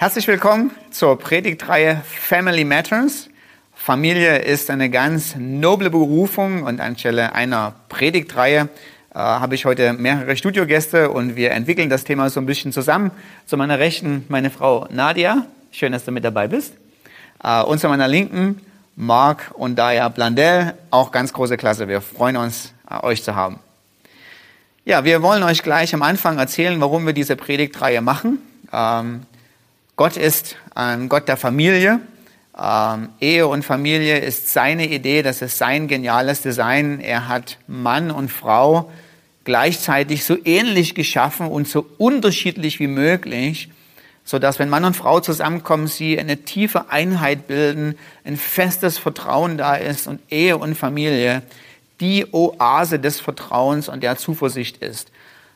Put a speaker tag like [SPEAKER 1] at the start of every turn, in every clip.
[SPEAKER 1] herzlich willkommen zur Predigtreihe Family Matters. Familie ist eine ganz noble Berufung und anstelle einer Predigtreihe äh, habe ich heute mehrere Studiogäste und wir entwickeln das Thema so ein bisschen zusammen. Zu meiner Rechten meine Frau Nadia, schön, dass du mit dabei bist. Äh, und zu meiner Linken Marc und Daya Blandell, auch ganz große Klasse. Wir freuen uns, äh, euch zu haben. Ja, wir wollen euch gleich am Anfang erzählen, warum wir diese Predigtreihe machen. Ähm, Gott ist ein Gott der Familie. Ähm, Ehe und Familie ist seine Idee, das ist sein geniales Design. Er hat Mann und Frau gleichzeitig so ähnlich geschaffen und so unterschiedlich wie möglich, so dass wenn Mann und Frau zusammenkommen, sie eine tiefe Einheit bilden, ein festes Vertrauen da ist und Ehe und Familie die Oase des Vertrauens und der Zuversicht ist.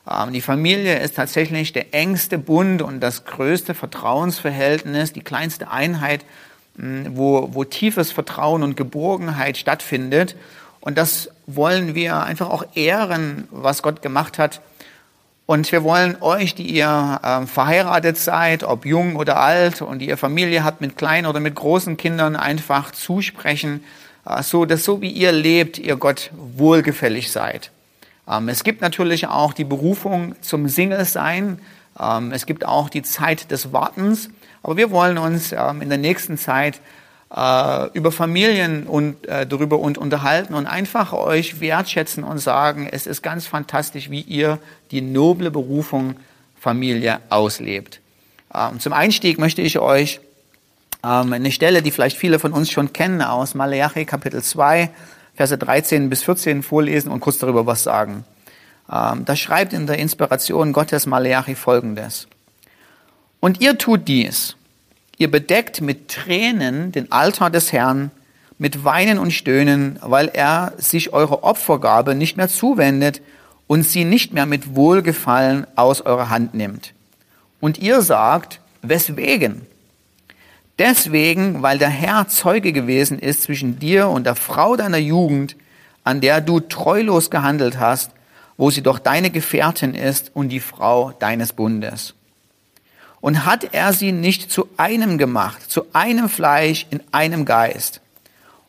[SPEAKER 1] Ähm, die Familie ist tatsächlich der engste Bund und das größte Vertrauensverhältnis, die kleinste Einheit, wo, wo tiefes Vertrauen und Geborgenheit stattfindet. Und das wollen wir einfach auch ehren, was Gott gemacht hat. Und wir wollen euch, die ihr äh, verheiratet seid, ob jung oder alt, und die ihr Familie habt mit kleinen oder mit großen Kindern, einfach zusprechen, äh, so dass so wie ihr lebt, ihr Gott wohlgefällig seid. Ähm, es gibt natürlich auch die Berufung zum Single-Sein. Ähm, es gibt auch die Zeit des Wartens. Aber wir wollen uns ähm, in der nächsten Zeit äh, über Familien und äh, darüber und unterhalten und einfach euch wertschätzen und sagen, es ist ganz fantastisch, wie ihr die noble Berufung Familie auslebt. Zum Einstieg möchte ich euch eine Stelle, die vielleicht viele von uns schon kennen, aus Malachi Kapitel 2 Verse 13 bis 14 vorlesen und kurz darüber was sagen. Ähm, da schreibt in der Inspiration Gottes Maleachi folgendes. Und ihr tut dies. Ihr bedeckt mit Tränen den Altar des Herrn, mit Weinen und Stöhnen, weil er sich eure Opfergabe nicht mehr zuwendet und sie nicht mehr mit Wohlgefallen aus eurer Hand nimmt. Und ihr sagt, weswegen? Deswegen, weil der Herr Zeuge gewesen ist zwischen dir und der Frau deiner Jugend, an der du treulos gehandelt hast, wo sie doch deine Gefährtin ist und die Frau deines Bundes. Und hat er sie nicht zu einem gemacht, zu einem Fleisch in einem Geist?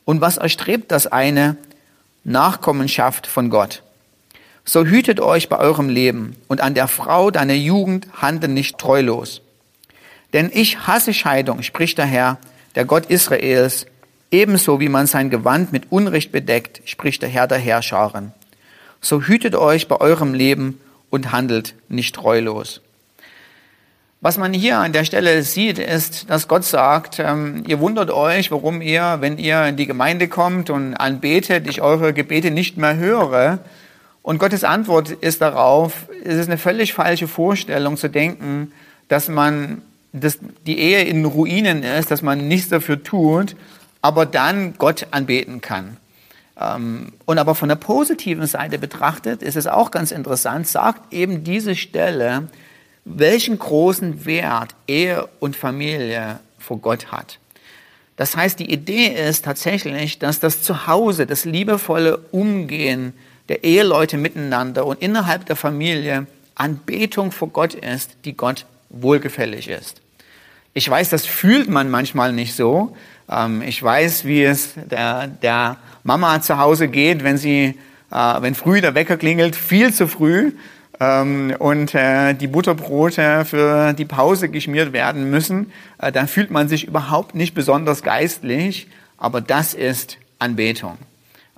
[SPEAKER 1] Und was erstrebt das eine? Nachkommenschaft von Gott. So hütet euch bei eurem Leben und an der Frau deiner Jugend handelt nicht treulos denn ich hasse Scheidung, spricht der Herr, der Gott Israels, ebenso wie man sein Gewand mit Unrecht bedeckt, spricht der Herr der Herrscharen. So hütet euch bei eurem Leben und handelt nicht treulos. Was man hier an der Stelle sieht, ist, dass Gott sagt, ähm, ihr wundert euch, warum ihr, wenn ihr in die Gemeinde kommt und anbetet, ich eure Gebete nicht mehr höre. Und Gottes Antwort ist darauf, es ist eine völlig falsche Vorstellung zu denken, dass man dass die Ehe in Ruinen ist, dass man nichts dafür tut, aber dann Gott anbeten kann. Ähm, und aber von der positiven Seite betrachtet ist es auch ganz interessant, sagt eben diese Stelle, welchen großen Wert Ehe und Familie vor Gott hat. Das heißt, die Idee ist tatsächlich, dass das Zuhause, das liebevolle Umgehen der Eheleute miteinander und innerhalb der Familie Anbetung vor Gott ist, die Gott wohlgefällig ist. Ich weiß, das fühlt man manchmal nicht so. Ähm, ich weiß, wie es der, der Mama zu Hause geht, wenn sie, äh, wenn früh der Wecker klingelt, viel zu früh ähm, und äh, die Butterbrote für die Pause geschmiert werden müssen. Äh, dann fühlt man sich überhaupt nicht besonders geistlich, aber das ist Anbetung.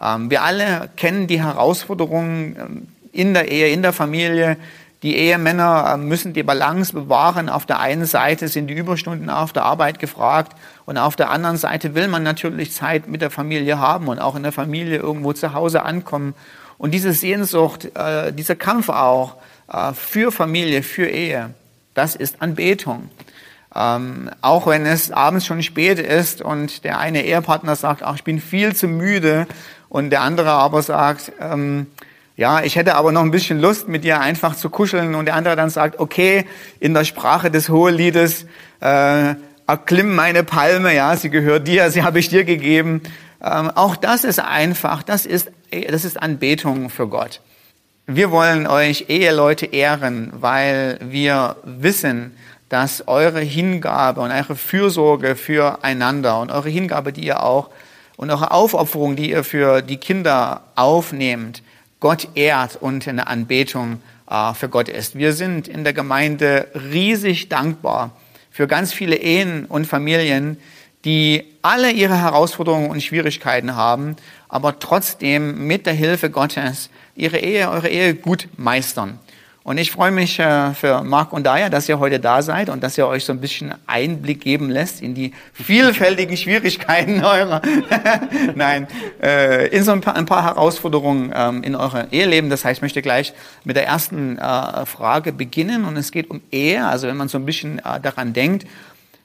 [SPEAKER 1] Ähm, wir alle kennen die Herausforderungen in der Ehe, in der Familie, die Ehemänner äh, müssen die Balance bewahren. Auf der einen Seite sind die Überstunden auf der Arbeit gefragt und auf der anderen Seite will man natürlich Zeit mit der Familie haben und auch in der Familie irgendwo zu Hause ankommen. Und diese Sehnsucht, äh, dieser Kampf auch äh, für Familie, für Ehe, das ist Anbetung. Ähm, auch wenn es abends schon spät ist und der eine Ehepartner sagt, ach, ich bin viel zu müde und der andere aber sagt, ähm, ja, ich hätte aber noch ein bisschen Lust, mit dir einfach zu kuscheln und der andere dann sagt, okay, in der Sprache des Hoheliedes, äh, erklimm meine Palme, ja, sie gehört dir, sie habe ich dir gegeben. Ähm, auch das ist einfach, das ist, das ist Anbetung für Gott. Wir wollen euch Eheleute ehren, weil wir wissen, dass eure Hingabe und eure Fürsorge füreinander und eure Hingabe, die ihr auch und eure Aufopferung, die ihr für die Kinder aufnehmt, Gott ehrt und eine Anbetung äh, für Gott ist. Wir sind in der Gemeinde riesig dankbar für ganz viele Ehen und Familien, die alle ihre Herausforderungen und Schwierigkeiten haben, aber trotzdem mit der Hilfe Gottes ihre Ehe, eure Ehe gut meistern. Und ich freue mich äh, für Marc und Daya, dass ihr heute da seid und dass ihr euch so ein bisschen Einblick geben lässt in die vielfältigen Schwierigkeiten eurer, nein, äh, in so ein paar, ein paar Herausforderungen ähm, in eurem Eheleben. Das heißt, ich möchte gleich mit der ersten äh, Frage beginnen und es geht um Ehe. Also wenn man so ein bisschen daran denkt,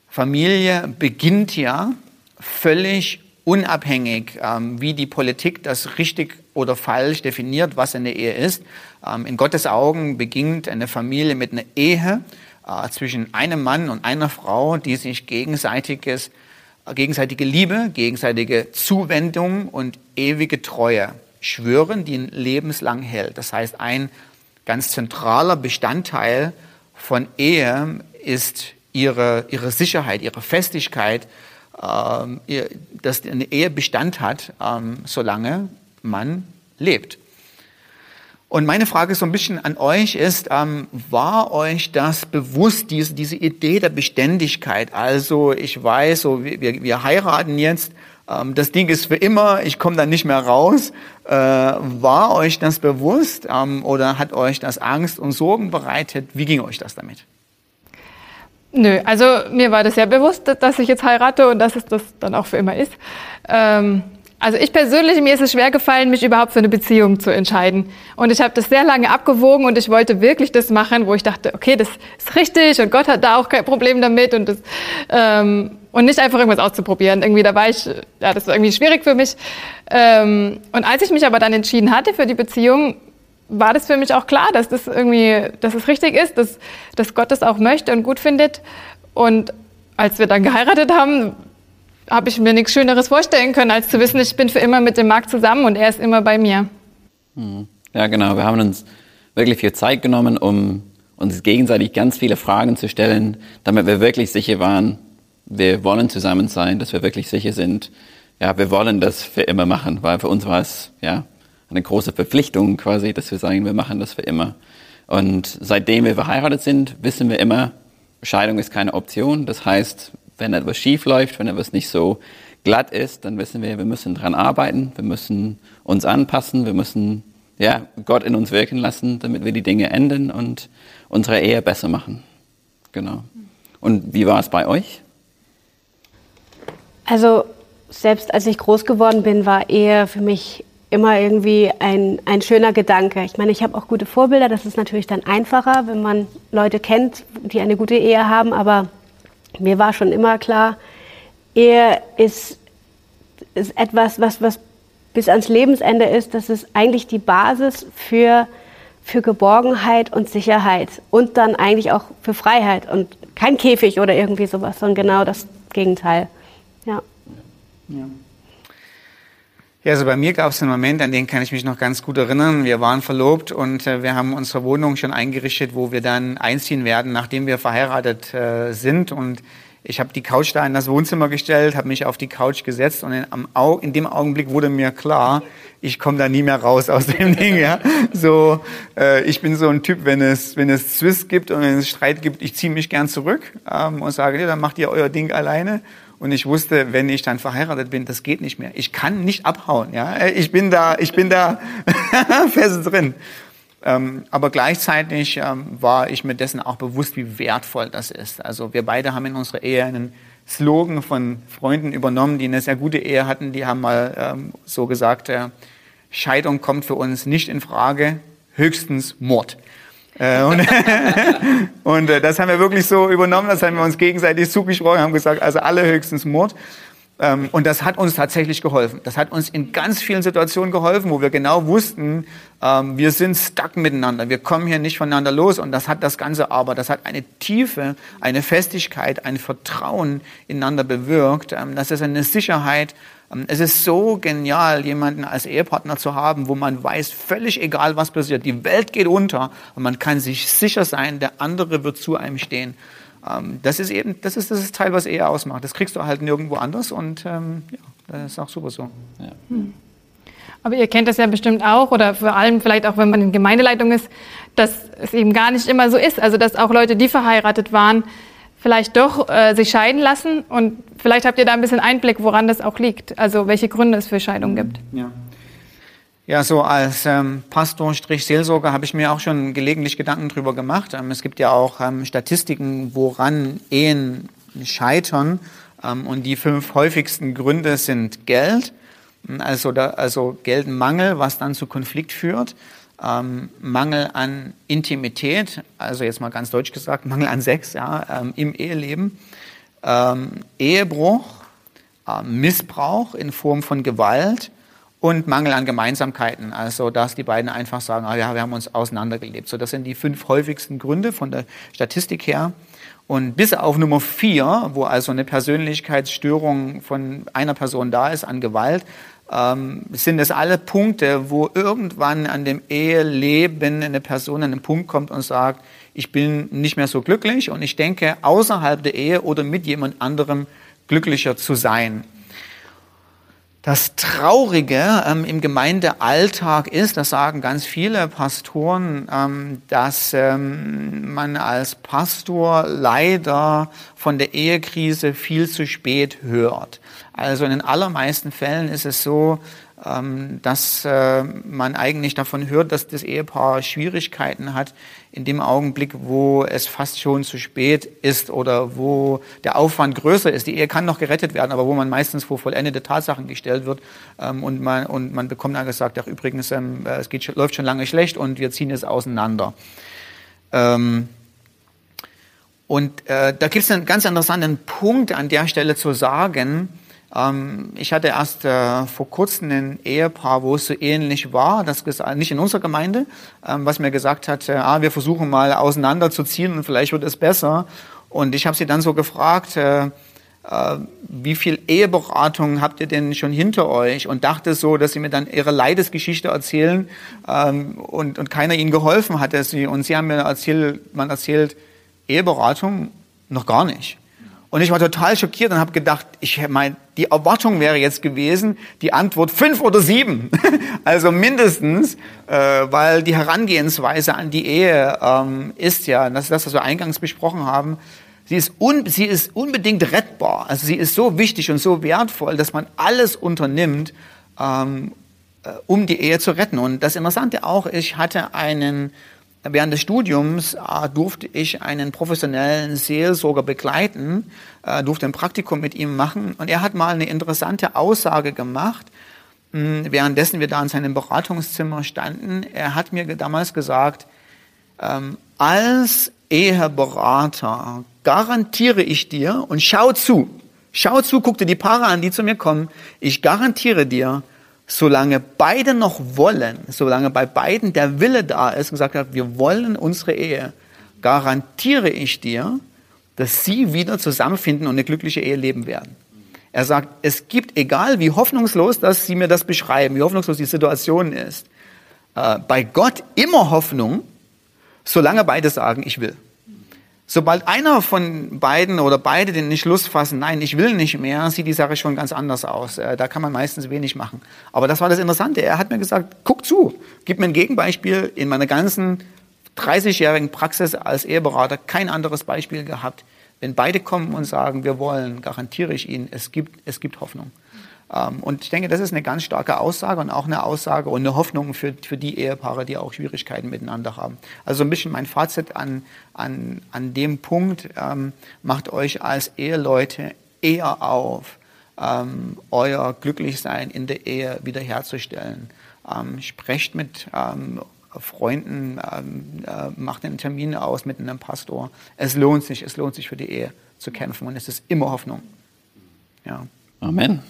[SPEAKER 1] Familie beginnt ja völlig unabhängig, ähm, wie die Politik das richtig oder falsch definiert, was eine Ehe ist. Ähm, in Gottes Augen beginnt eine Familie mit einer Ehe äh, zwischen einem Mann und einer Frau, die sich gegenseitiges, äh, gegenseitige Liebe, gegenseitige Zuwendung und ewige Treue schwören, die ein lebenslang hält. Das heißt, ein ganz zentraler Bestandteil von Ehe ist ihre, ihre Sicherheit, ihre Festigkeit, ähm, dass eine Ehe Bestand hat, ähm, solange man lebt. Und meine Frage so ein bisschen an euch ist, ähm, war euch das bewusst, diese, diese Idee der Beständigkeit? Also ich weiß, so, wir, wir heiraten jetzt, ähm, das Ding ist für immer, ich komme da nicht mehr raus. Äh, war euch das bewusst ähm, oder hat euch das Angst und Sorgen bereitet? Wie ging euch das damit?
[SPEAKER 2] Nö, also mir war das sehr bewusst, dass ich jetzt heirate und dass es das dann auch für immer ist. Ähm, also ich persönlich, mir ist es schwer gefallen, mich überhaupt für eine Beziehung zu entscheiden. Und ich habe das sehr lange abgewogen und ich wollte wirklich das machen, wo ich dachte, okay, das ist richtig und Gott hat da auch kein Problem damit und das, ähm, und nicht einfach irgendwas auszuprobieren. Irgendwie da war ich, ja, das war irgendwie schwierig für mich. Ähm, und als ich mich aber dann entschieden hatte für die Beziehung, war das für mich auch klar, dass das irgendwie, dass es richtig ist, dass, dass Gott das auch möchte und gut findet. Und als wir dann geheiratet haben, habe ich mir nichts Schöneres vorstellen können, als zu wissen, ich bin für immer mit dem Marc zusammen und er ist immer bei mir.
[SPEAKER 3] Hm. Ja, genau. Wir haben uns wirklich viel Zeit genommen, um uns gegenseitig ganz viele Fragen zu stellen, damit wir wirklich sicher waren, wir wollen zusammen sein, dass wir wirklich sicher sind, ja, wir wollen das für immer machen, weil für uns war es, ja, eine große Verpflichtung quasi, dass wir sagen, wir machen das für immer. Und seitdem wir verheiratet sind, wissen wir immer, Scheidung ist keine Option. Das heißt, wenn etwas schief läuft, wenn etwas nicht so glatt ist, dann wissen wir, wir müssen dran arbeiten, wir müssen uns anpassen, wir müssen ja, Gott in uns wirken lassen, damit wir die Dinge ändern und unsere Ehe besser machen. Genau. Und wie war es bei euch?
[SPEAKER 4] Also selbst als ich groß geworden bin, war Ehe für mich immer irgendwie ein, ein schöner Gedanke. Ich meine, ich habe auch gute Vorbilder, das ist natürlich dann einfacher, wenn man Leute kennt, die eine gute Ehe haben, aber mir war schon immer klar, Ehe ist, ist etwas, was, was bis ans Lebensende ist, das ist eigentlich die Basis für, für Geborgenheit und Sicherheit und dann eigentlich auch für Freiheit und kein Käfig oder irgendwie sowas, sondern genau das Gegenteil. Ja.
[SPEAKER 1] ja. Ja, also bei mir gab es einen Moment, an den kann ich mich noch ganz gut erinnern. Wir waren verlobt und äh, wir haben unsere Wohnung schon eingerichtet, wo wir dann einziehen werden, nachdem wir verheiratet äh, sind. Und ich habe die Couch da in das Wohnzimmer gestellt, habe mich auf die Couch gesetzt und in, Au in dem Augenblick wurde mir klar, ich komme da nie mehr raus aus dem Ding. Ja? So, äh, ich bin so ein Typ, wenn es wenn es Zwist gibt und wenn es Streit gibt, ich ziehe mich gern zurück ähm, und sage, ja, dann macht ihr euer Ding alleine. Und ich wusste, wenn ich dann verheiratet bin, das geht nicht mehr. Ich kann nicht abhauen. Ja, ich bin da, ich bin da fest drin. Ähm, aber gleichzeitig ähm, war ich mir dessen auch bewusst, wie wertvoll das ist. Also wir beide haben in unserer Ehe einen Slogan von Freunden übernommen, die eine sehr gute Ehe hatten. Die haben mal ähm, so gesagt, äh, Scheidung kommt für uns nicht in Frage, höchstens Mord. Äh, und, und äh, das haben wir wirklich so übernommen, das haben wir uns gegenseitig zugesprochen, haben gesagt, also allerhöchstens Mord. Ähm, und das hat uns tatsächlich geholfen. Das hat uns in ganz vielen Situationen geholfen, wo wir genau wussten, ähm, wir sind stuck miteinander, wir kommen hier nicht voneinander los. Und das hat das Ganze aber, das hat eine Tiefe, eine Festigkeit, ein Vertrauen ineinander bewirkt. Ähm, das ist eine Sicherheit. Es ist so genial, jemanden als Ehepartner zu haben, wo man weiß, völlig egal was passiert, die Welt geht unter und man kann sich sicher sein, der andere wird zu einem stehen. Ähm, das ist eben, das ist das Teil, was Ehe ausmacht. Das kriegst du halt nirgendwo anders und ähm, ja, das ist auch super so. Ja. Hm.
[SPEAKER 2] Aber ihr kennt das ja bestimmt auch oder vor allem vielleicht auch, wenn man in Gemeindeleitung ist, dass es eben gar nicht immer so ist. Also dass auch Leute, die verheiratet waren, vielleicht doch äh, sich scheiden lassen und vielleicht habt ihr da ein bisschen Einblick, woran das auch liegt. Also welche Gründe es für Scheidung gibt.
[SPEAKER 1] Ja. Ja, so als ähm, Pastor-Seelsorger habe ich mir auch schon gelegentlich Gedanken drüber gemacht. Ähm, es gibt ja auch ähm, Statistiken, woran Ehen scheitern. Ähm, und die fünf häufigsten Gründe sind Geld, also, da, also Geldmangel, was dann zu Konflikt führt. Ähm, Mangel an Intimität, also jetzt mal ganz deutsch gesagt, Mangel an Sex ja, ähm, im Eheleben. Ehebruch, Missbrauch in Form von Gewalt und Mangel an Gemeinsamkeiten. Also, dass die beiden einfach sagen, ah, ja, wir haben uns auseinandergelebt. So, das sind die fünf häufigsten Gründe von der Statistik her. Und bis auf Nummer vier, wo also eine Persönlichkeitsstörung von einer Person da ist an Gewalt, ähm, sind es alle Punkte, wo irgendwann an dem Eheleben eine Person an den Punkt kommt und sagt, ich bin nicht mehr so glücklich und ich denke, außerhalb der Ehe oder mit jemand anderem glücklicher zu sein. Das Traurige ähm, im Gemeindealltag ist, das sagen ganz viele Pastoren, ähm, dass ähm, man als Pastor leider von der Ehekrise viel zu spät hört. Also in den allermeisten Fällen ist es so, dass äh, man eigentlich davon hört, dass das Ehepaar Schwierigkeiten hat in dem Augenblick, wo es fast schon zu spät ist oder wo der Aufwand größer ist. Die Ehe kann noch gerettet werden, aber wo man meistens vor vollendete Tatsachen gestellt wird ähm, und, man, und man bekommt dann gesagt, ach übrigens, ähm, es geht, läuft schon lange schlecht und wir ziehen es auseinander. und äh, da gibt es einen ganz interessanten Punkt an der Stelle zu sagen, ähm, ich hatte erst äh, vor kurzem ein Ehepaar, wo es so ähnlich war, das nicht in unserer Gemeinde, ähm, was mir gesagt hat, äh, ah, wir versuchen mal auseinanderzuziehen und vielleicht wird es besser. Und ich habe sie dann so gefragt, äh, wie viel Eheberatung habt ihr denn schon hinter euch? Und dachte so, dass sie mir dann ihre Leidesgeschichte erzählen ähm, und, und keiner ihnen geholfen hatte. Und sie haben mir erzählt, man erzählt, Eheberatung noch gar nicht. Und ich war total schockiert und habe gedacht, ich mein, die Erwartung wäre jetzt gewesen, die Antwort fünf oder sieben. also mindestens, äh, weil die Herangehensweise an die Ehe ähm, ist ja, das ist das, was wir eingangs besprochen haben, sie ist, un, sie ist unbedingt rettbar. Also sie ist so wichtig und so wertvoll, dass man alles unternimmt, ähm, äh, um die Ehe zu retten. Und das Interessante auch, ich hatte einen Während des Studiums äh, durfte ich einen professionellen Seelsorger begleiten, äh, durfte ein Praktikum mit ihm machen. Und er hat mal eine interessante Aussage gemacht, mh, hm, währenddessen wir da in seinem Beratungszimmer standen. Er hat mir damals gesagt, ähm, als Eheberater garantiere ich dir und schau zu, schau zu, guck dir die Paare an, die zu mir kommen, ich garantiere dir, solange beide noch wollen, solange bei beiden der Wille da ist und gesagt hat, wir wollen unsere Ehe, garantiere ich dir, dass sie wieder zusammenfinden und eine glückliche Ehe leben werden. Er sagt, es gibt, egal wie hoffnungslos, dass sie mir das beschreiben, wie hoffnungslos die Situation ist, äh, bei Gott immer Hoffnung, solange beide sagen, ich will. Sobald einer von beiden oder beide den Entschluss fassen, nein, ich will nicht mehr, sieht die Sache schon ganz anders aus. Äh, da kann man meistens wenig machen. Aber das war das Interessante. Er hat mir gesagt, guck zu, gib mir ein Gegenbeispiel. In meiner ganzen 30-jährigen Praxis als Eheberater kein anderes Beispiel gehabt. Wenn beide kommen und sagen, wir wollen, garantiere ich Ihnen, es gibt, es gibt Hoffnung. Ähm, und ich denke, das ist eine ganz starke Aussage und auch eine Aussage und eine Hoffnung für, für die Ehepaare, die auch Schwierigkeiten miteinander haben. Also ein bisschen mein Fazit an, an, an dem Punkt, ähm, macht euch als Eheleute eher auf, ähm, euer Glücklichsein in der Ehe wiederherzustellen. Ähm, sprecht mit ähm, Freunden, ähm, äh, macht einen Termin aus mit einem Pastor. Es lohnt sich, es lohnt sich für die Ehe zu kämpfen und es ist immer Hoffnung. Ja.
[SPEAKER 3] Amen.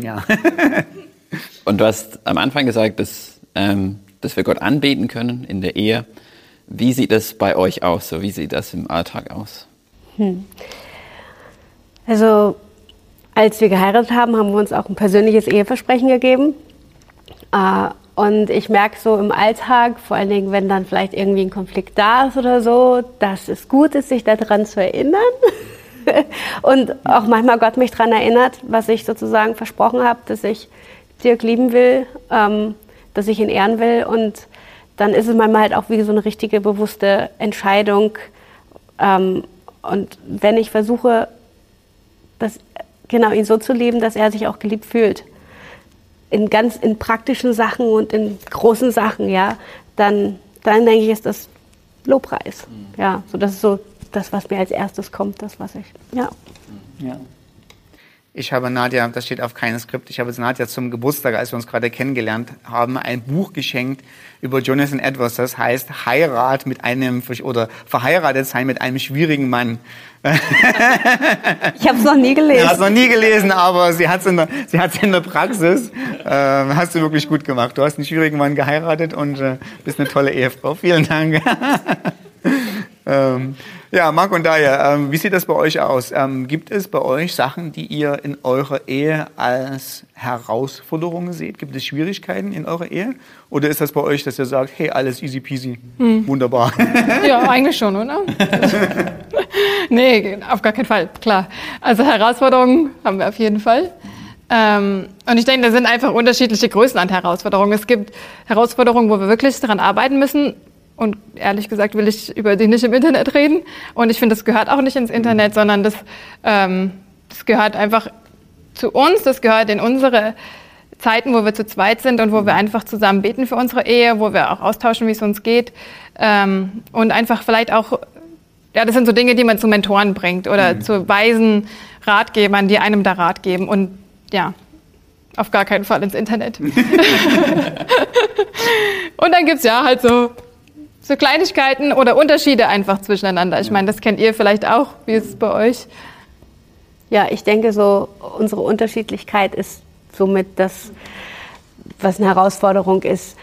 [SPEAKER 1] Ja.
[SPEAKER 3] Und du hast am Anfang gesagt, dass, ähm, dass wir Gott anbeten können in der Ehe. Wie sieht das bei euch aus? So, wie sieht das im Alltag aus?
[SPEAKER 4] Also, als wir geheiratet haben, haben wir uns auch ein persönliches Eheversprechen gegeben. Äh, und ich merke so im Alltag, vor allen Dingen, wenn dann vielleicht irgendwie ein Konflikt da ist oder so, dass es gut ist, sich daran zu erinnern. und auch manchmal Gott mich daran erinnert, was ich sozusagen versprochen habe, dass ich Dirk lieben will, ähm, dass ich ihn ehren will. Und dann ist es manchmal halt auch wie so eine richtige bewusste Entscheidung. Ähm, und wenn ich versuche, das, genau ihn so zu lieben, dass er sich auch geliebt fühlt, in ganz in praktischen Sachen und in großen Sachen, ja, dann, dann denke ich, ist das Lobpreis. Ja, so das ist so das, was mir als erstes kommt, das, was ich, ja.
[SPEAKER 1] Ja. Ich habe Nadja, das steht auf keinem Skript, ich habe Nadja zum Geburtstag, als wir uns gerade kennengelernt haben, ein Buch geschenkt über Jonathan Edwards. Das heißt Heirat mit einem, oder verheiratet sein mit einem schwierigen Mann.
[SPEAKER 4] Ich habe es noch nie gelesen.
[SPEAKER 1] Ja, hast noch nie gelesen, aber sie hat es in, der- sie hat's in der Praxis. Äh, hast du wirklich gut gemacht. Du hast einen schwierigen Mann geheiratet und äh, bist eine tolle Ehefrau. Vielen Dank. ähm, ja, Marc und Daya, ähm, wie sieht das bei euch aus? Ähm, gibt es bei euch Sachen, die ihr in eurer Ehe als Herausforderungen seht? Gibt es Schwierigkeiten in eurer Ehe? Oder ist das bei euch, dass ihr sagt, hey, alles easy peasy, wunderbar?
[SPEAKER 2] Ja, eigentlich schon, oder? nee, auf gar keinen Fall, klar. Also Herausforderungen haben wir auf jeden Fall. Ähm, und ich denke, da sind einfach unterschiedliche Größen an Herausforderungen. Es gibt Herausforderungen, wo wir wirklich daran arbeiten müssen. Und ehrlich gesagt will ich über die nicht im Internet reden. Und ich finde, das gehört auch nicht ins Internet, sondern das, ähm, das gehört einfach zu uns, das gehört in unsere Zeiten, wo wir zu zweit sind und wo wir einfach zusammen beten für unsere Ehe, wo wir auch austauschen, wie es uns geht. Ähm, und einfach vielleicht auch, ja, das sind so Dinge, die man zu Mentoren bringt oder zu weisen Ratgebern, die einem da Rat geben. Und ja, auf gar keinen Fall ins Internet. und dann gibt's ja halt so, so Kleinigkeiten oder Unterschiede einfach zwischeneinander. Ich meine, das kennt ihr vielleicht auch. Wie ist es bei euch?
[SPEAKER 4] Ja, ich denke so, unsere Unterschiedlichkeit ist somit das, was eine Herausforderung ist.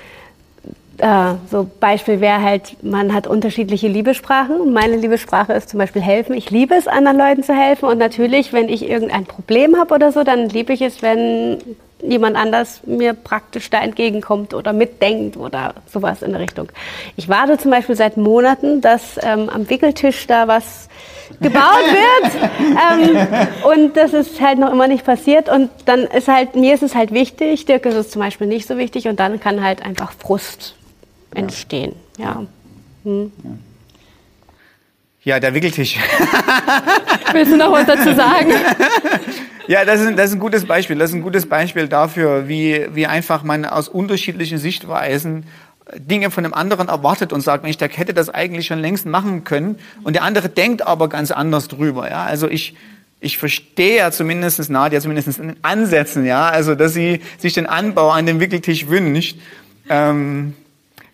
[SPEAKER 4] Äh, so Beispiel wäre halt, man hat unterschiedliche Liebessprachen. Meine Liebessprache ist zum Beispiel helfen. Ich liebe es, anderen Leuten zu helfen. Und natürlich, wenn ich irgendein Problem habe oder so, dann liebe ich es, wenn jemand anders mir praktisch da entgegenkommt oder mitdenkt oder sowas in der Richtung. Ich warte zum Beispiel seit Monaten, dass ähm, am Wickeltisch da was gebaut wird. ähm, und das ist halt noch immer nicht passiert. Und dann ist halt, mir ist es halt wichtig, Dirk ist es zum Beispiel nicht so wichtig und dann kann halt einfach Frust entstehen. Ja.
[SPEAKER 1] Ja, der Wickeltisch.
[SPEAKER 2] Willst du noch was dazu sagen?
[SPEAKER 1] Ja, das ist, das ist ein gutes Beispiel. Das ist ein gutes Beispiel dafür, wie, wie einfach man aus unterschiedlichen Sichtweisen Dinge von einem anderen erwartet und sagt, Mensch, der hätte das eigentlich schon längst machen können. Und der andere denkt aber ganz anders drüber. Ja, also ich, ich verstehe ja zumindest Nadja, zumindest in den Ansätzen, ja, also dass sie sich den Anbau an dem Wickeltisch wünscht. Ähm,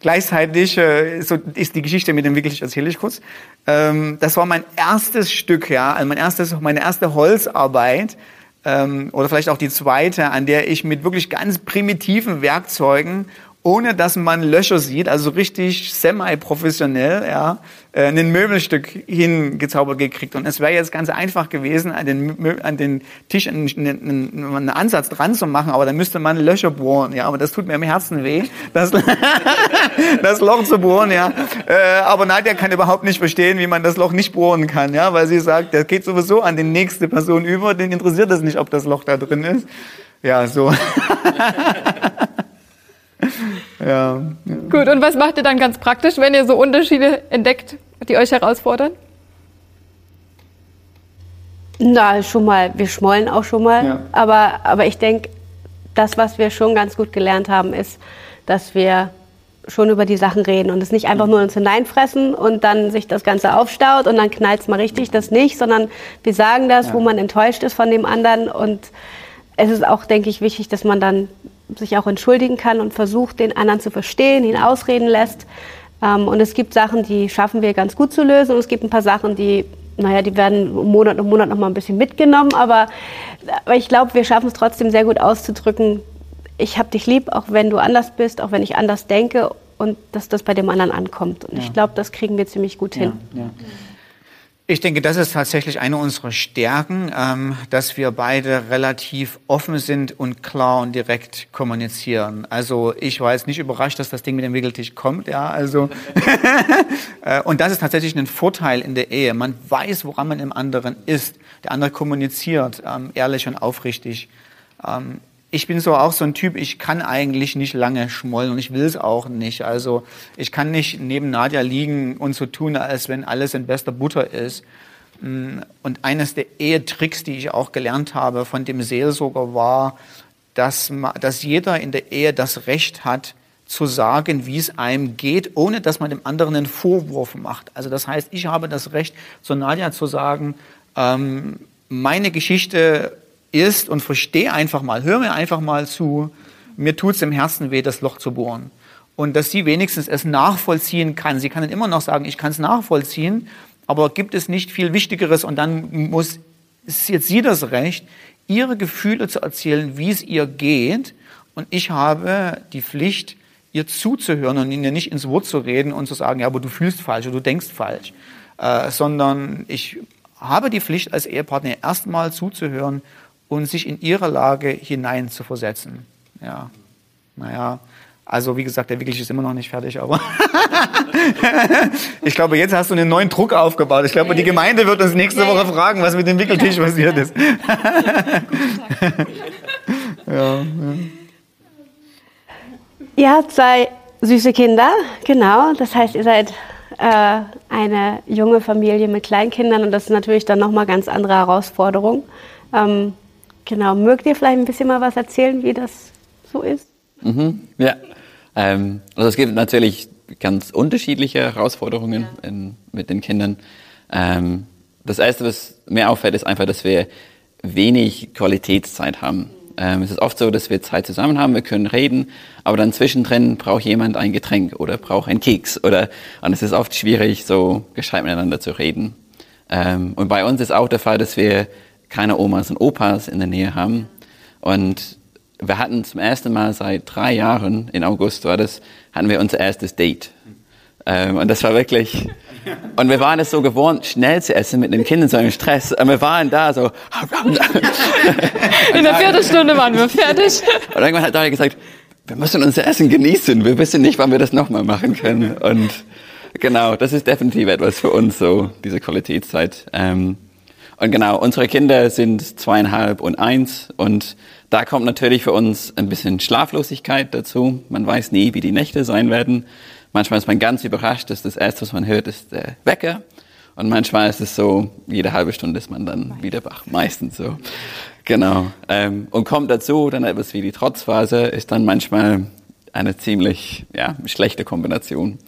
[SPEAKER 1] Gleichzeitig äh, so ist die Geschichte mit dem Wickeltisch, erzähle ich kurz. Ähm, das war mein erstes Stück, ja, also mein erstes, meine erste Holzarbeit ähm, oder vielleicht auch die zweite, an der ich mit wirklich ganz primitiven Werkzeugen ohne dass man Löcher sieht, also richtig semi-professionell, ja, äh, ein Möbelstück hingezaubert gekriegt. Und es wäre jetzt ganz einfach gewesen, an den, an den Tisch einen, einen, einen Ansatz dran zu machen, aber dann müsste man Löcher bohren, ja, aber das tut mir im Herzen weh, das, das Loch zu bohren, ja. Äh, aber Nadja kann überhaupt nicht verstehen, wie man das Loch nicht bohren kann, ja, weil sie sagt, das geht sowieso an die nächste Person über, den interessiert es nicht, ob das Loch da drin ist. Ja, so. ja.
[SPEAKER 2] Gut, und was macht ihr dann ganz praktisch, wenn ihr so Unterschiede entdeckt, die euch herausfordern?
[SPEAKER 4] Na, schon mal, wir schmollen auch schon mal.
[SPEAKER 1] Ja.
[SPEAKER 4] Aber, aber ich denke, das, was wir schon ganz gut gelernt haben, ist, dass wir schon über die Sachen reden und es nicht einfach nur uns hineinfressen und dann sich das Ganze aufstaut und dann knallt es mal richtig, das nicht, sondern wir sagen das, wo man enttäuscht ist von dem anderen und es ist auch, denke ich, wichtig, dass man dann sich auch entschuldigen kann und versucht, den anderen zu verstehen, ihn ausreden lässt. Ähm, und es gibt Sachen, die schaffen wir ganz gut zu lösen und es gibt ein paar Sachen, die, naja, die werden Monat um Monat noch mal ein bisschen mitgenommen, aber, aber ich glaube, wir schaffen es trotzdem sehr gut auszudrücken, ich habe dich lieb, auch wenn du anders bist, auch wenn ich anders denke und dass das bei dem anderen ankommt. Und ja. ich glaube, das kriegen wir ziemlich gut hin. Ja, ja.
[SPEAKER 1] Ich denke, das ist tatsächlich eine unserer Stärken, ähm, dass wir beide relativ offen sind und klar und direkt kommunizieren. Also ich war jetzt nicht überrascht, dass das Ding mit dem Wickeltisch kommt, ja. Also äh, und das ist tatsächlich ein Vorteil in der Ehe. Man weiß, woran man im anderen ist. Der andere kommuniziert ähm, ehrlich und aufrichtig. Ähm, ich bin so auch so ein Typ, ich kann eigentlich nicht lange schmollen und ich will es auch nicht. Also ich kann nicht neben Nadja liegen und so tun, als wenn alles in bester Butter ist. Mm, und eines der Ehetricks, die ich auch gelernt habe von dem Seelsorger, war, dass, dass jeder in der Ehe das Recht hat, zu sagen, wie es einem geht, ohne dass man dem anderen einen Vorwurf macht. Also das heißt, ich habe das Recht, zu Nadja zu sagen, ähm, meine Geschichte ist und verstehe einfach mal, hör mir einfach mal zu, mir tut es im Herzen weh, das Loch zu bohren. Und dass sie wenigstens es nachvollziehen kann. Sie kann dann immer noch sagen, ich kann es nachvollziehen, aber gibt es nicht viel Wichtigeres und dann muss ist jetzt sie das Recht, ihre Gefühle zu erzählen, wie es ihr geht. Und ich habe die Pflicht, ihr zuzuhören und ihr nicht ins Wort zu reden und zu sagen, ja, aber du fühlst falsch oder du denkst falsch, äh, sondern ich habe die Pflicht als Ehepartner erstmal zuzuhören und sich in ihre Lage hinein zu versetzen. Ja, naja, also wie gesagt, der Wickel ist immer noch nicht fertig, aber ich glaube, jetzt hast du einen neuen Druck aufgebaut. Ich glaube, die Gemeinde wird uns nächste Woche fragen, was mit dem Wickeltisch passiert ist.
[SPEAKER 4] ja, ja. Ihr zwei süße Kinder, genau. Das heißt, ihr seid äh, eine junge Familie mit Kleinkindern und das ist natürlich dann nochmal ganz andere Herausforderung. Ähm, Genau, mögt ihr vielleicht ein bisschen mal was erzählen, wie das so ist?
[SPEAKER 3] Mhm, ja, ähm, also es gibt natürlich ganz unterschiedliche Herausforderungen ja. in, mit den Kindern. Ähm, das Erste, was mir auffällt, ist einfach, dass wir wenig Qualitätszeit haben. Ähm, es ist oft so, dass wir Zeit zusammen haben, wir können reden, aber dann zwischendrin braucht jemand ein Getränk oder braucht einen Keks oder und es ist oft schwierig, so gescheit miteinander zu reden. Ähm, und bei uns ist auch der Fall, dass wir keine Omas und Opas in der Nähe haben. Und wir hatten zum ersten Mal seit drei Jahren, in August war das, hatten wir unser erstes Date. Ähm, und das war wirklich, und wir waren es so gewohnt, schnell zu essen mit den Kindern, so im Stress. Und wir waren da so.
[SPEAKER 2] in der Viertelstunde waren wir fertig.
[SPEAKER 3] Und irgendwann hat Daria gesagt, wir müssen unser Essen genießen. Wir wissen nicht, wann wir das nochmal machen können. Und genau, das ist definitiv etwas für uns, so diese Qualitätszeit. Ähm, und genau, unsere Kinder sind zweieinhalb und eins und da kommt natürlich für uns ein bisschen Schlaflosigkeit dazu. Man weiß nie, wie die Nächte sein werden. Manchmal ist man ganz überrascht, dass das Erste, was man hört, ist der Wecker. Und manchmal ist es so, jede halbe Stunde ist man dann wieder wach. Meistens so. Genau. Ähm, und kommt dazu, dann etwas wie die Trotzphase ist dann manchmal eine ziemlich ja, schlechte Kombination.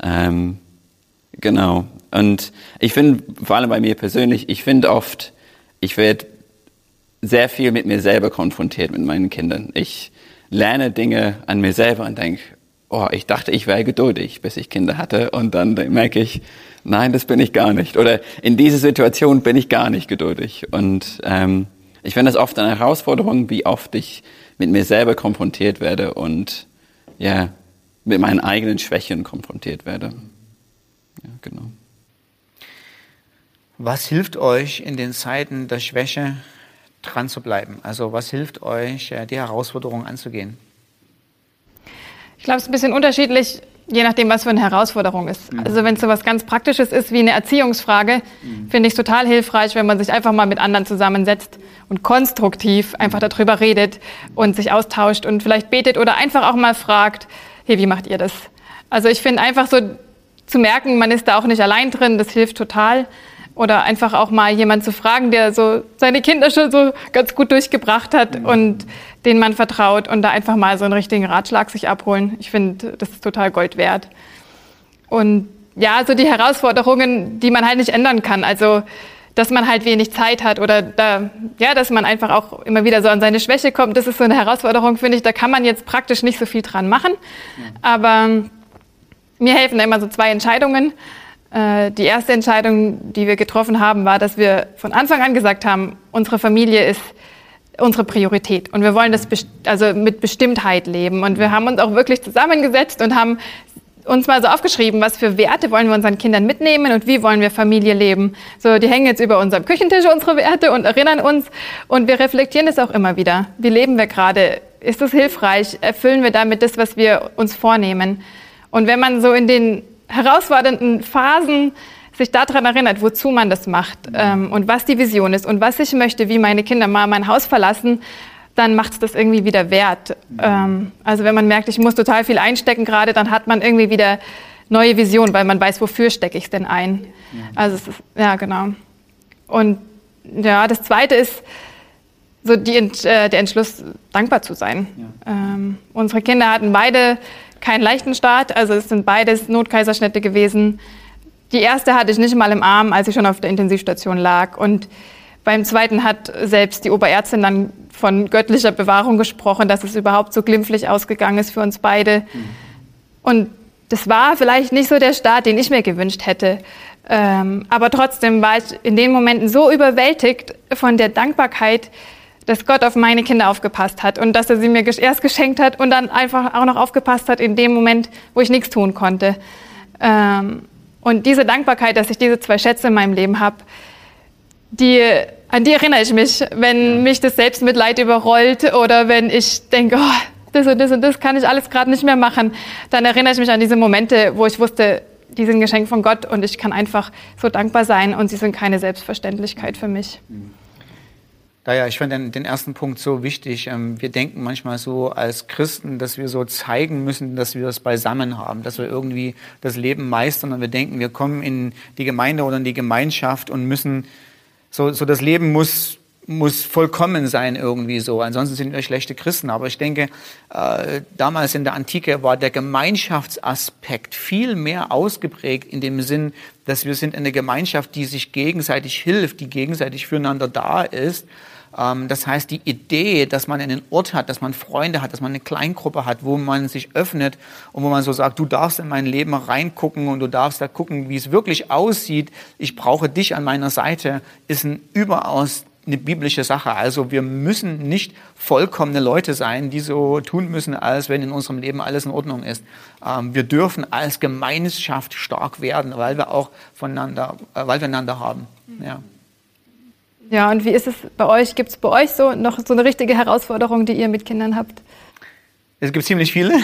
[SPEAKER 3] Ähm, Genau. Und ich finde, vor allem bei mir persönlich, ich finde oft, ich werde sehr viel mit mir selber konfrontiert, mit meinen Kindern. Ich lerne Dinge an mir selber und denke, oh, ich dachte, ich wäre geduldig, bis ich Kinder hatte. Und dann merke ich, nein, das bin ich gar nicht. Oder in dieser Situation bin ich gar nicht geduldig. Und ähm, ich finde es oft eine Herausforderung, wie oft ich mit mir selber konfrontiert werde und ja, mit meinen eigenen Schwächen konfrontiert werde. Ja, genau.
[SPEAKER 1] Was hilft euch in den Zeiten der Schwäche dran zu bleiben? Also was hilft euch, äh, die Herausforderung anzugehen?
[SPEAKER 2] Ich glaube, es ist ein bisschen unterschiedlich, je nachdem, was für eine Herausforderung ist. Mhm. Also wenn es so was ganz Praktisches ist wie eine Erziehungsfrage, mhm. finde ich es total hilfreich, wenn man sich einfach mal mit anderen zusammensetzt und konstruktiv einfach mhm. darüber redet und sich austauscht und vielleicht betet oder einfach auch mal fragt, hey, wie macht ihr das? Also ich finde einfach so zu merken, man ist da auch nicht allein drin, das hilft total. Oder einfach auch mal jemand zu fragen, der so seine Kinder schon so ganz gut durchgebracht hat mhm. und den man vertraut und da einfach mal so einen richtigen Ratschlag sich abholen. Ich finde, das ist total Gold wert. Und ja, so die Herausforderungen, die man halt nicht ändern kann. Also dass man halt wenig Zeit hat oder da, ja, dass man einfach auch immer wieder so an seine Schwäche kommt. Das ist so eine Herausforderung, finde ich. Da kann man jetzt praktisch nicht so viel dran machen. Aber mir helfen immer so zwei Entscheidungen. Äh, die erste Entscheidung, die wir getroffen haben, war, dass wir von Anfang an gesagt haben, unsere Familie ist unsere Priorität und wir wollen das also mit Bestimmtheit leben. Und wir haben uns auch wirklich zusammengesetzt und haben uns mal so aufgeschrieben, was für Werte wollen wir unseren Kindern mitnehmen und wie wollen wir Familie leben. So, die hängen jetzt über unserem Küchentisch unsere Werte und erinnern uns und wir reflektieren es auch immer wieder. Wie leben wir gerade? Ist es hilfreich? Erfüllen wir damit das, was wir uns vornehmen? Und wenn man so in den herausfordernden Phasen sich daran erinnert, wozu man das macht ähm, und was die Vision ist und was ich möchte, wie meine Kinder mal mein Haus verlassen, dann macht es das irgendwie wieder wert. Ähm, also wenn man merkt, ich muss total viel einstecken gerade, dann hat man irgendwie wieder neue Vision, weil man weiß, wofür stecke ich es denn ein. Also es ist, ja, genau. Und ja, das Zweite ist so die, äh, der Entschluss, dankbar zu sein. Ja. Ähm, unsere Kinder hatten beide keinen leichten Start, also es sind beides Notkaiserschnitte gewesen. Die erste hatte ich nicht mal im Arm, als ich schon auf der Intensivstation lag. Und beim zweiten hat selbst die Oberärztin dann von göttlicher Bewahrung gesprochen, dass es überhaupt so glimpflich ausgegangen ist für uns beide. Mhm. Und das war vielleicht nicht so der Start, den ich mir gewünscht hätte. Ähm, aber trotzdem war ich in den Momenten so überwältigt von der Dankbarkeit, dass Gott auf meine Kinder aufgepasst hat und dass er sie mir erst geschenkt hat und dann einfach auch noch aufgepasst hat in dem Moment, wo ich nichts tun konnte. Ähm, und diese Dankbarkeit, dass ich diese zwei Schätze in meinem Leben habe, die, an die erinnere ich mich, wenn mich das Selbstmitleid überrollt oder wenn ich denke, oh, das und das und das kann ich alles gerade nicht mehr machen, dann erinnere ich mich an diese Momente, wo ich wusste, die sind ein Geschenk von Gott und ich kann einfach so dankbar sein und sie sind keine Selbstverständlichkeit für mich. Mhm.
[SPEAKER 1] Daher, ich finde den, den, ersten Punkt so wichtig. Ähm, wir denken manchmal so als Christen, dass wir so zeigen müssen, dass wir das beisammen haben, dass wir irgendwie das Leben meistern und wir denken, wir kommen in die Gemeinde oder in die Gemeinschaft und müssen, so, so das Leben muss, muss vollkommen sein irgendwie so. Ansonsten sind wir schlechte Christen. Aber ich denke, äh, damals in der Antike war der Gemeinschaftsaspekt viel mehr ausgeprägt in dem Sinn, dass wir sind eine Gemeinschaft, die sich gegenseitig hilft, die gegenseitig füreinander da ist das heißt, die Idee, dass man einen Ort hat, dass man Freunde hat, dass man eine Kleingruppe hat, wo man sich öffnet und wo man so sagt, du darfst in mein Leben reingucken und du darfst da gucken, wie es wirklich aussieht. Ich brauche dich an meiner Seite, ist ein überaus eine biblische Sache. Also wir müssen nicht vollkommene Leute sein, die so tun müssen, als wenn in unserem Leben alles in Ordnung ist. Ähm, wir dürfen als Gemeinschaft stark werden, weil wir auch voneinander, äh, weil wir einander haben. Ja.
[SPEAKER 2] Ja, und wie ist es bei euch? Gibt es bei euch so noch so eine richtige Herausforderung, die ihr mit Kindern habt?
[SPEAKER 1] Es gibt ziemlich viele.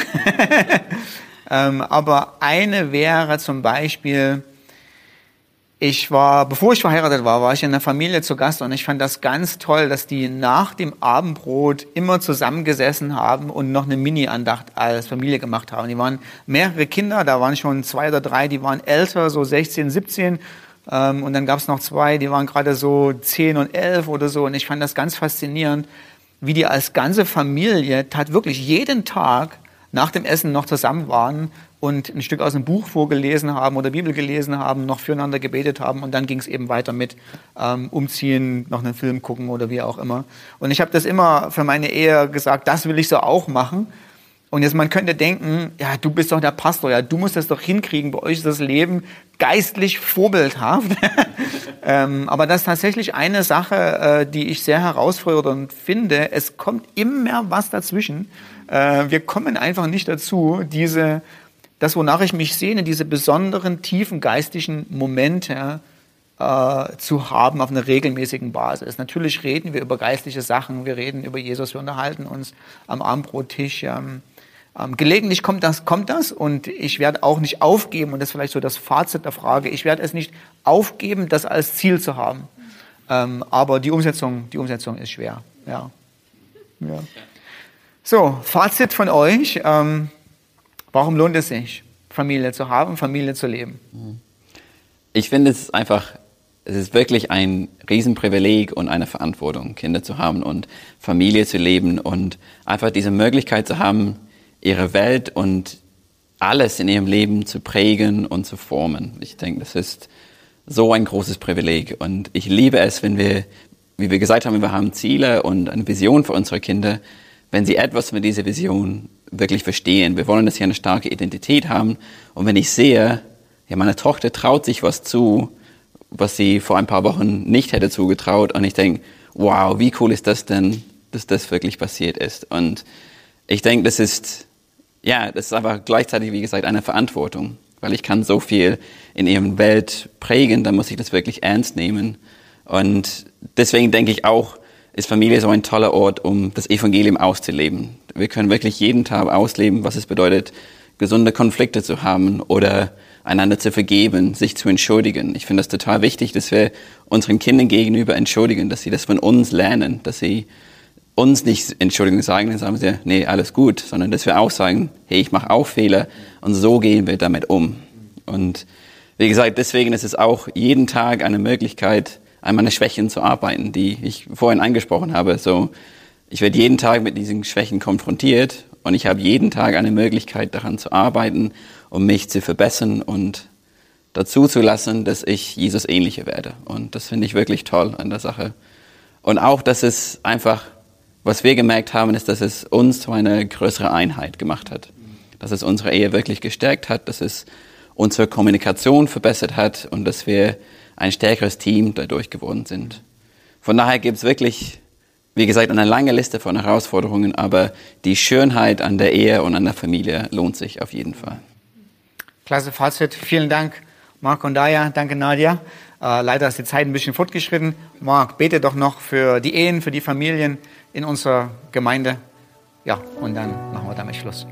[SPEAKER 1] ähm, aber eine wäre zum Beispiel, ich war, bevor ich verheiratet war, war ich in einer Familie zu Gast und ich fand das ganz toll, dass die nach dem Abendbrot immer zusammengesessen haben und noch eine Mini-Andacht als Familie gemacht haben. Die waren mehrere Kinder, da waren schon zwei oder drei, die waren älter, so 16, 17 ähm, und dann gab es noch zwei, die waren gerade so zehn und elf oder so. Und ich fand das ganz faszinierend, wie die als ganze Familie tat wirklich jeden Tag nach dem Essen noch zusammen waren und ein Stück aus einem Buch vorgelesen haben oder Bibel gelesen haben, noch füreinander gebetet haben und dann ging es eben weiter mit ähm, Umziehen, noch einen Film gucken oder wie auch immer. Und ich habe das immer für meine Ehe gesagt, das will ich so auch machen. Und jetzt, man könnte denken, ja, du bist doch der Pastor, ja, du musst das doch hinkriegen, bei euch ist das Leben geistlich vorbildhaft. ähm, aber das ist tatsächlich eine Sache, äh, die ich sehr herausfordernd finde. Es kommt immer was dazwischen. Äh, wir kommen einfach nicht dazu, diese, das, wonach ich mich sehne, diese besonderen, tiefen geistlichen Momente äh, zu haben auf einer regelmäßigen Basis. Natürlich reden wir über geistliche Sachen, wir reden über Jesus, wir unterhalten uns am Abendbrottisch. Ähm, gelegentlich kommt das, kommt das und ich werde auch nicht aufgeben, und das ist vielleicht so das Fazit der Frage, ich werde es nicht aufgeben, das als Ziel zu haben. Ähm, aber die Umsetzung, die Umsetzung ist schwer. Ja. ja. So, Fazit von euch. Ähm, warum lohnt es sich, Familie zu haben, Familie zu leben?
[SPEAKER 3] Ich finde es ist einfach, es ist wirklich ein Riesenprivileg und eine Verantwortung, Kinder zu haben und Familie zu leben und einfach diese Möglichkeit zu haben, ihre Welt und alles in ihrem Leben zu prägen und zu formen. Ich denke, das ist so ein großes Privileg. Und ich liebe es, wenn wir, wie wir gesagt haben, wir haben Ziele und eine Vision für unsere Kinder, wenn sie etwas mit dieser Vision wirklich verstehen. Wir wollen, dass sie eine starke Identität haben. Und wenn ich sehe, ja, meine Tochter traut sich was zu, was sie vor ein paar Wochen nicht hätte zugetraut. Und ich denke, wow, wie cool ist das denn, dass das wirklich passiert ist. Und ich denke, das ist, ja, das ist aber gleichzeitig, wie gesagt, eine Verantwortung, weil ich kann so viel in ihrem Welt prägen, dann muss ich das wirklich ernst nehmen. Und deswegen denke ich auch, ist Familie so ein toller Ort, um das Evangelium auszuleben. Wir können wirklich jeden Tag ausleben, was es bedeutet, gesunde Konflikte zu haben oder einander zu vergeben, sich zu entschuldigen. Ich finde das total wichtig, dass wir unseren Kindern gegenüber entschuldigen, dass sie das von uns lernen, dass sie uns nicht Entschuldigung sagen, dann sagen sie, nee, alles gut, sondern dass wir auch sagen, hey, ich mache auch Fehler und so gehen wir damit um. Und wie gesagt, deswegen ist es auch jeden Tag eine Möglichkeit, an meine Schwächen zu arbeiten, die ich vorhin angesprochen habe. So, ich werde jeden Tag mit diesen Schwächen konfrontiert und ich habe jeden Tag eine Möglichkeit daran zu arbeiten, um mich zu verbessern und dazu zu lassen, dass ich Jesus ähnlicher werde. Und das finde ich wirklich toll an der Sache. Und auch, dass es einfach, was wir gemerkt haben, ist, dass es uns zu einer größeren Einheit gemacht hat. Dass es unsere Ehe wirklich gestärkt hat, dass es unsere Kommunikation verbessert hat und dass wir ein stärkeres Team dadurch geworden sind. Von daher gibt es wirklich wie gesagt, eine lange Liste von Herausforderungen, aber die Schönheit an der Ehe und an der Familie lohnt sich auf jeden Fall.
[SPEAKER 1] Klasse Fazit. Vielen Dank, Marc und Daya. Danke, Nadia. Äh, leider ist die Zeit ein bisschen fortgeschritten. Marc, bete doch noch für die Ehen, für die Familien in unserer Gemeinde. Ja, und dann machen wir damit Schluss.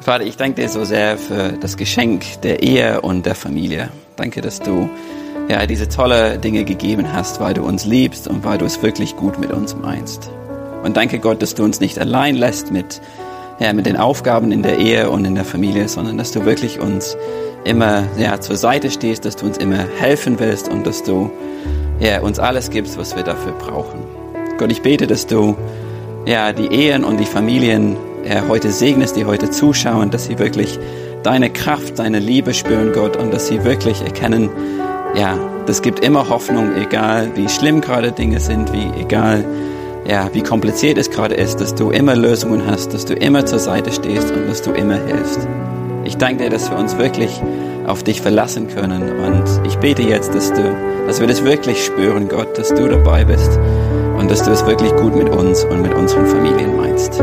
[SPEAKER 3] Vater, ich danke dir so sehr für das Geschenk der Ehe und der Familie. Danke, dass du ja, diese tolle Dinge gegeben hast, weil du uns liebst und weil du es wirklich gut mit uns meinst. Und danke Gott, dass du uns nicht allein lässt mit, ja, mit den Aufgaben in der Ehe und in der Familie, sondern dass du wirklich uns immer ja, zur Seite stehst, dass du uns immer helfen willst und dass du ja, uns alles gibst, was wir dafür brauchen. Gott, ich bete, dass du ja, die Ehen und die Familien ja, heute segnest, die heute zuschauen, dass sie wirklich deine Kraft, deine Liebe spüren, Gott, und dass sie wirklich erkennen, ja, das gibt immer Hoffnung, egal wie schlimm gerade Dinge sind, wie egal ja, wie kompliziert es gerade ist, dass du immer Lösungen hast, dass du immer zur Seite stehst und dass du immer hilfst. Ich danke dir, dass wir uns wirklich auf dich verlassen können und ich bete jetzt, dass du, dass wir das wirklich spüren, Gott, dass du dabei bist und dass du es wirklich gut mit uns und mit unseren Familien meinst.